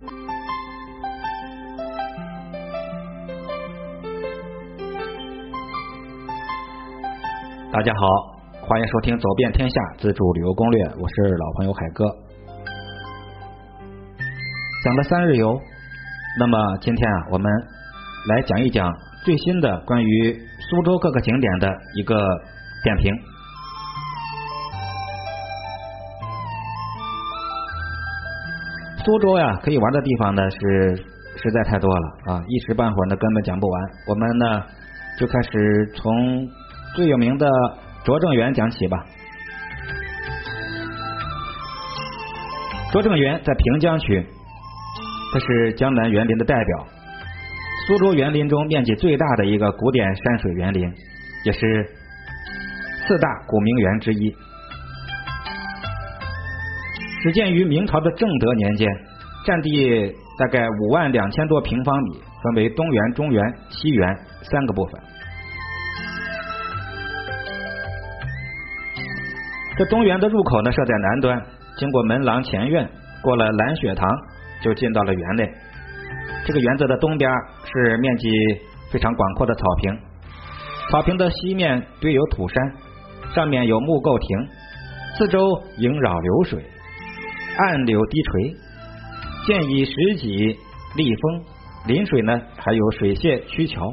大家好，欢迎收听《走遍天下自助旅游攻略》，我是老朋友海哥。讲了三日游，那么今天啊，我们来讲一讲最新的关于苏州各个景点的一个点评。苏州呀，可以玩的地方呢是实在太多了啊，一时半会儿呢根本讲不完。我们呢就开始从最有名的拙政园讲起吧。拙政园在平江区，它是江南园林的代表，苏州园林中面积最大的一个古典山水园林，也是四大古名园之一。始建于明朝的正德年间，占地大概五万两千多平方米，分为东园、中园、西园三个部分。这东园的入口呢设在南端，经过门廊前院，过了蓝雪堂，就进到了园内。这个园子的东边是面积非常广阔的草坪，草坪的西面堆有土山，上面有木构亭，四周萦绕流水。岸柳低垂，建以石脊立峰，临水呢还有水榭曲桥，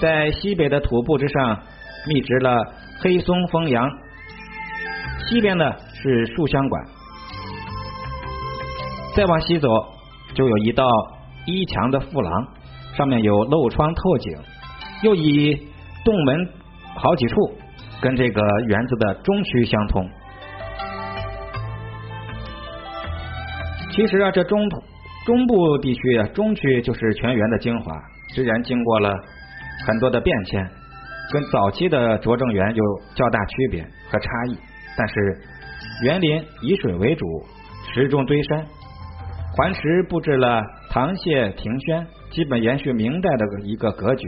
在西北的土布之上密植了黑松枫杨，西边呢是树香馆，再往西走就有一道一墙的复廊，上面有漏窗透景，又以洞门好几处，跟这个园子的中区相通。其实啊，这中中部地区啊，中区就是全园的精华。虽然经过了很多的变迁，跟早期的拙政园有较大区别和差异，但是园林以水为主，石中堆山，环石布置了堂榭亭轩，基本延续明代的一个格局。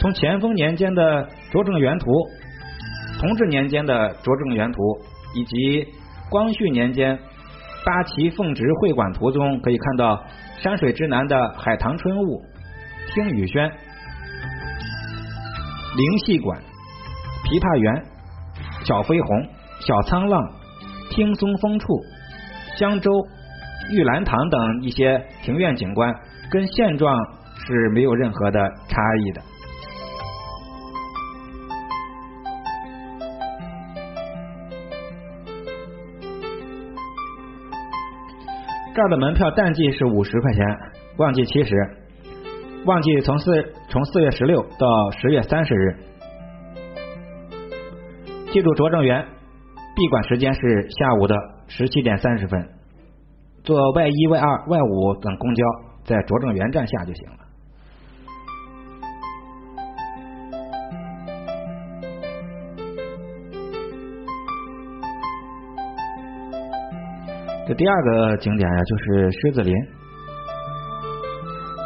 从乾丰年间的拙政园图、同治年间的拙政园图以及光绪年间。八旗奉旨会馆图中可以看到山水之南的海棠春雾、听雨轩、灵戏馆、琵琶园、小飞鸿、小沧浪、听松风处、香洲、玉兰堂等一些庭院景观，跟现状是没有任何的差异的。这儿的门票淡季是五十块钱，旺季七十。旺季从四从四月十六到十月三十日。记住，拙政园闭馆时间是下午的十七点三十分。坐 Y 一、Y 二、Y 五等公交，在拙政园站下就行了。这第二个景点呀，就是狮子林。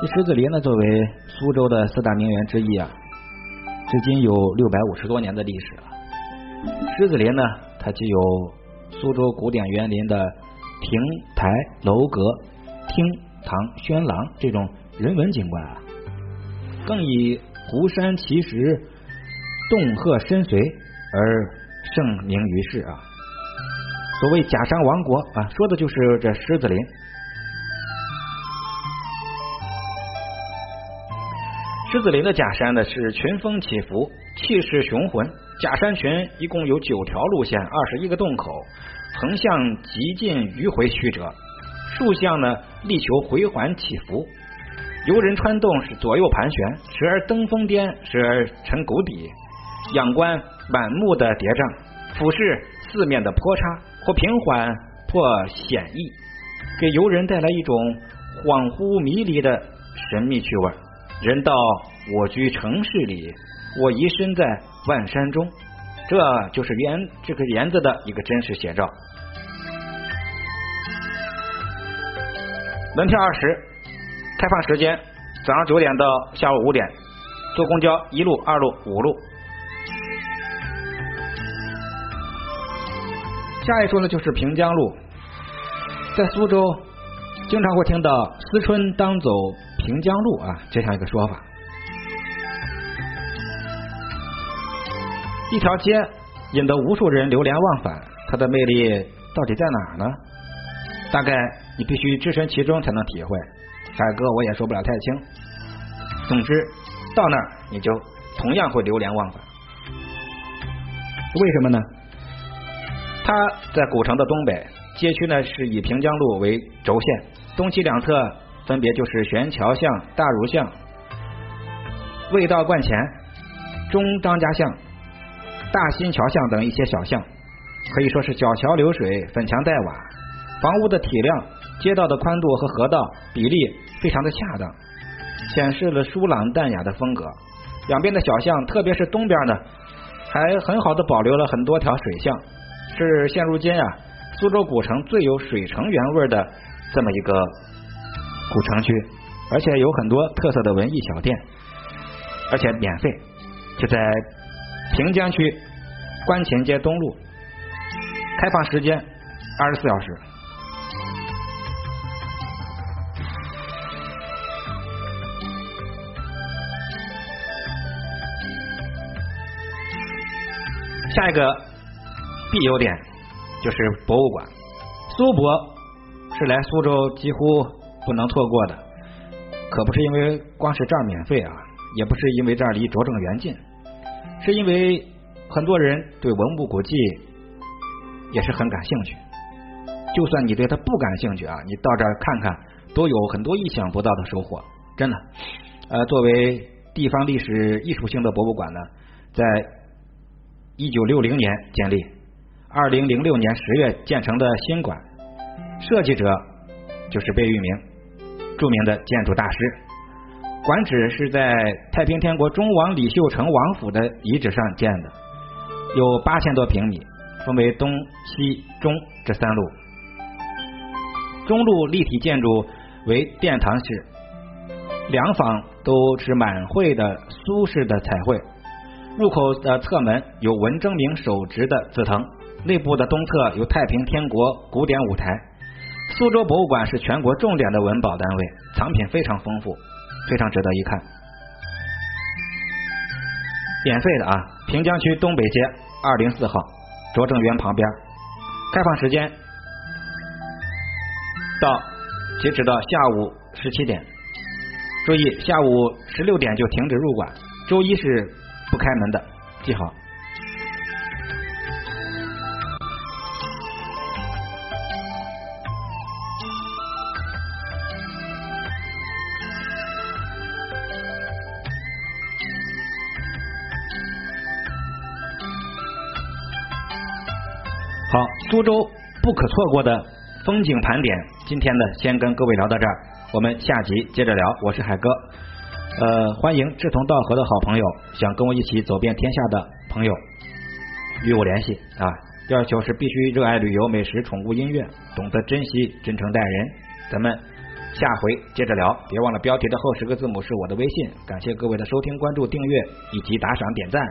这狮子林呢，作为苏州的四大名园之一啊，至今有六百五十多年的历史了。狮子林呢，它既有苏州古典园林的亭台楼阁、厅堂轩廊这种人文景观啊，更以湖山奇石、洞壑深邃而盛名于世啊。所谓假山王国啊，说的就是这狮子林。狮子林的假山呢是群峰起伏，气势雄浑。假山群一共有九条路线，二十一个洞口，横向极近迂回曲折，竖向呢力求回环起伏。游人穿洞是左右盘旋，时而登峰巅，时而沉谷底，仰观满目的叠嶂，俯视四面的坡差。或平缓，或险易，给游人带来一种恍惚迷离的神秘趣味。人道我居城市里，我遗身在万山中，这就是园这个园子的一个真实写照。门票二十，开放时间早上九点到下午五点，坐公交一路、二路、五路。下一处呢，就是平江路，在苏州经常会听到“思春当走平江路”啊这样一个说法。一条街引得无数人流连忘返，它的魅力到底在哪呢？大概你必须置身其中才能体会。海哥我也说不了太清。总之，到那儿你就同样会流连忘返。为什么呢？它在古城的东北，街区呢是以平江路为轴线，东西两侧分别就是悬桥巷、大儒巷、味道观前、中张家巷、大新桥巷等一些小巷，可以说是小桥流水、粉墙黛瓦，房屋的体量、街道的宽度和河道比例非常的恰当，显示了疏朗淡雅的风格。两边的小巷，特别是东边呢，还很好的保留了很多条水巷。是现如今啊，苏州古城最有水城原味的这么一个古城区，而且有很多特色的文艺小店，而且免费，就在平江区观前街东路，开放时间二十四小时。下一个。必有点就是博物馆，苏博是来苏州几乎不能错过的，可不是因为光是这儿免费啊，也不是因为这儿离拙政园近，是因为很多人对文物古迹也是很感兴趣。就算你对它不感兴趣啊，你到这儿看看，都有很多意想不到的收获。真的，呃，作为地方历史艺术性的博物馆呢，在一九六零年建立。二零零六年十月建成的新馆，设计者就是贝聿铭，著名的建筑大师。馆址是在太平天国忠王李秀成王府的遗址上建的，有八千多平米，分为东西中这三路。中路立体建筑为殿堂式，两坊都是满绘的苏式的彩绘。入口的侧门有文征明手植的紫藤。内部的东侧有太平天国古典舞台。苏州博物馆是全国重点的文保单位，藏品非常丰富，非常值得一看。免费的啊，平江区东北街二零四号拙政园旁边，开放时间到截止到下午十七点。注意，下午十六点就停止入馆，周一是不开门的，记好。好，苏州不可错过的风景盘点，今天呢，先跟各位聊到这儿，我们下集接着聊。我是海哥，呃，欢迎志同道合的好朋友，想跟我一起走遍天下的朋友与我联系啊。要求是必须热爱旅游、美食、宠物、音乐，懂得珍惜、真诚待人。咱们下回接着聊，别忘了标题的后十个字母是我的微信。感谢各位的收听、关注、订阅以及打赏、点赞。